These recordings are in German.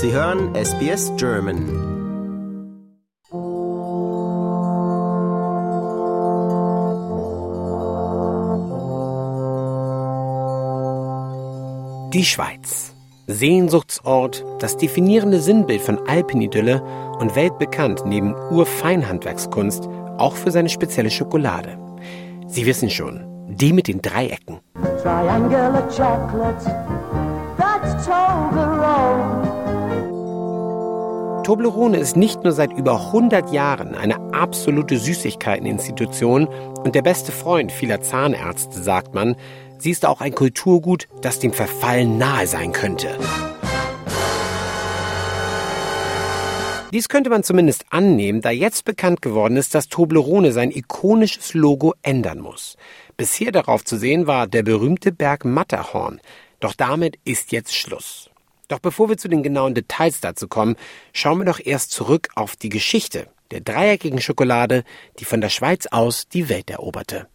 Sie hören SBS German. Die Schweiz. Sehnsuchtsort, das definierende Sinnbild von Alpenidylle und weltbekannt neben Urfeinhandwerkskunst auch für seine spezielle Schokolade. Sie wissen schon, die mit den Dreiecken. Triangular chocolate, that's Toblerone. Toblerone ist nicht nur seit über 100 Jahren eine absolute Süßigkeiteninstitution und der beste Freund vieler Zahnärzte, sagt man, sie ist auch ein Kulturgut, das dem Verfallen nahe sein könnte. Dies könnte man zumindest annehmen, da jetzt bekannt geworden ist, dass Toblerone sein ikonisches Logo ändern muss. Bisher darauf zu sehen war der berühmte Berg Matterhorn. Doch damit ist jetzt Schluss. Doch bevor wir zu den genauen Details dazu kommen, schauen wir doch erst zurück auf die Geschichte der dreieckigen Schokolade, die von der Schweiz aus die Welt eroberte.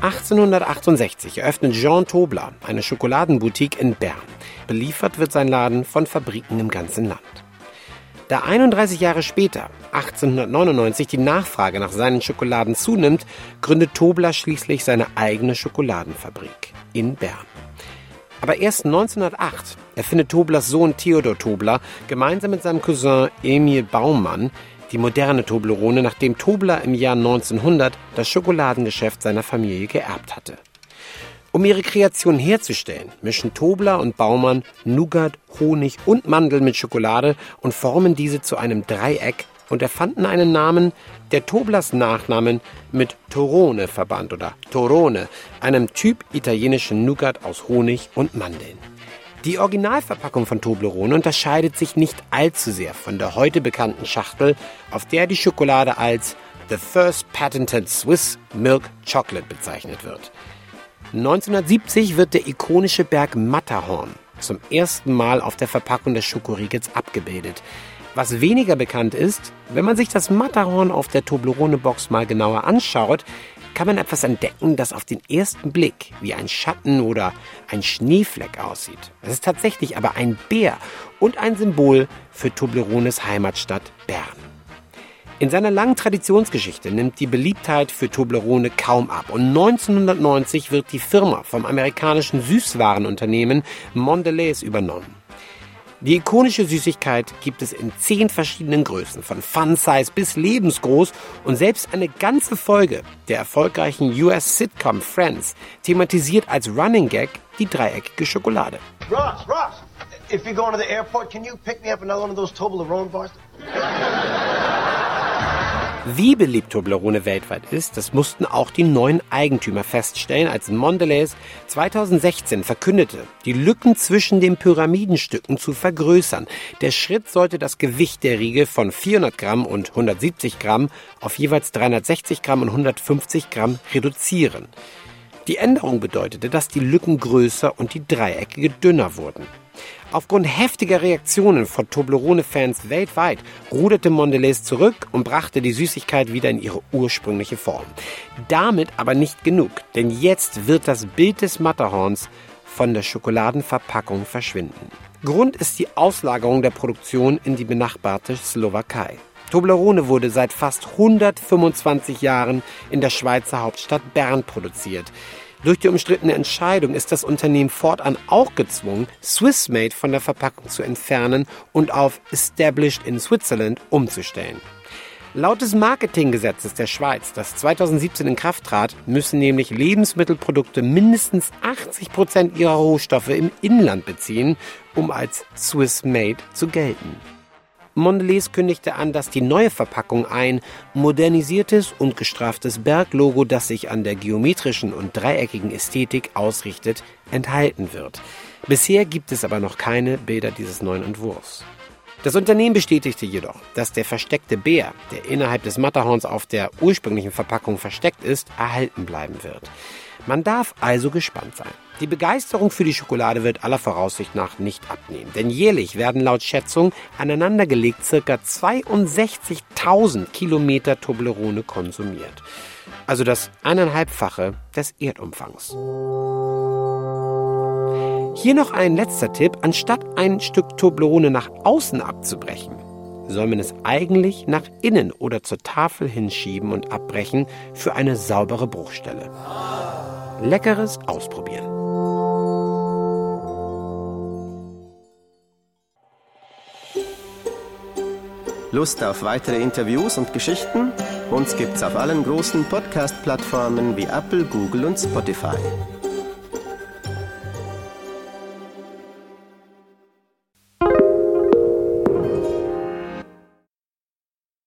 1868 eröffnet Jean Tobler eine Schokoladenboutique in Bern. Beliefert wird sein Laden von Fabriken im ganzen Land. Da 31 Jahre später, 1899, die Nachfrage nach seinen Schokoladen zunimmt, gründet Tobler schließlich seine eigene Schokoladenfabrik in Bern. Aber erst 1908 erfindet Toblers Sohn Theodor Tobler gemeinsam mit seinem Cousin Emil Baumann die moderne Toblerone, nachdem Tobler im Jahr 1900 das Schokoladengeschäft seiner Familie geerbt hatte. Um ihre Kreation herzustellen, mischen Tobler und Baumann Nougat, Honig und Mandeln mit Schokolade und formen diese zu einem Dreieck und erfanden einen Namen, der Toblers Nachnamen mit Torone verband oder Torone, einem Typ italienischen Nougat aus Honig und Mandeln. Die Originalverpackung von Toblerone unterscheidet sich nicht allzu sehr von der heute bekannten Schachtel, auf der die Schokolade als The First Patented Swiss Milk Chocolate bezeichnet wird. 1970 wird der ikonische Berg Matterhorn zum ersten Mal auf der Verpackung des Schokoriegels abgebildet. Was weniger bekannt ist, wenn man sich das Matterhorn auf der Toblerone-Box mal genauer anschaut, kann man etwas entdecken, das auf den ersten Blick wie ein Schatten oder ein Schneefleck aussieht. Es ist tatsächlich aber ein Bär und ein Symbol für Toblerones Heimatstadt Bern. In seiner langen Traditionsgeschichte nimmt die Beliebtheit für Toblerone kaum ab und 1990 wird die Firma vom amerikanischen Süßwarenunternehmen Mondelez übernommen. Die ikonische Süßigkeit gibt es in zehn verschiedenen Größen, von Fun-Size bis lebensgroß und selbst eine ganze Folge der erfolgreichen US-Sitcom Friends thematisiert als Running Gag die dreieckige Schokolade. Ross, Ross, if you're going to the airport, can you pick me up another one of those Toblerone bars? Wie beliebt Toblerone weltweit ist, das mussten auch die neuen Eigentümer feststellen, als Mondelez 2016 verkündete, die Lücken zwischen den Pyramidenstücken zu vergrößern. Der Schritt sollte das Gewicht der Riegel von 400 Gramm und 170 Gramm auf jeweils 360 Gramm und 150 Gramm reduzieren. Die Änderung bedeutete, dass die Lücken größer und die Dreieckige dünner wurden. Aufgrund heftiger Reaktionen von Toblerone-Fans weltweit ruderte Mondelez zurück und brachte die Süßigkeit wieder in ihre ursprüngliche Form. Damit aber nicht genug, denn jetzt wird das Bild des Matterhorns von der Schokoladenverpackung verschwinden. Grund ist die Auslagerung der Produktion in die benachbarte Slowakei. Toblerone wurde seit fast 125 Jahren in der Schweizer Hauptstadt Bern produziert. Durch die umstrittene Entscheidung ist das Unternehmen fortan auch gezwungen, Swissmade von der Verpackung zu entfernen und auf Established in Switzerland umzustellen. Laut des Marketinggesetzes der Schweiz, das 2017 in Kraft trat, müssen nämlich Lebensmittelprodukte mindestens 80 Prozent ihrer Rohstoffe im Inland beziehen, um als Swiss Made zu gelten. Mondelez kündigte an, dass die neue Verpackung ein modernisiertes und gestraftes Berglogo, das sich an der geometrischen und dreieckigen Ästhetik ausrichtet, enthalten wird. Bisher gibt es aber noch keine Bilder dieses neuen Entwurfs. Das Unternehmen bestätigte jedoch, dass der versteckte Bär, der innerhalb des Matterhorns auf der ursprünglichen Verpackung versteckt ist, erhalten bleiben wird. Man darf also gespannt sein. Die Begeisterung für die Schokolade wird aller Voraussicht nach nicht abnehmen, denn jährlich werden laut Schätzung aneinandergelegt ca. 62.000 Kilometer Toblerone konsumiert. Also das eineinhalbfache des Erdumfangs. Hier noch ein letzter Tipp. Anstatt ein Stück Toblerone nach außen abzubrechen, soll man es eigentlich nach innen oder zur Tafel hinschieben und abbrechen für eine saubere Bruchstelle. Leckeres ausprobieren. Lust auf weitere Interviews und Geschichten? Uns gibt's auf allen großen Podcast-Plattformen wie Apple, Google und Spotify.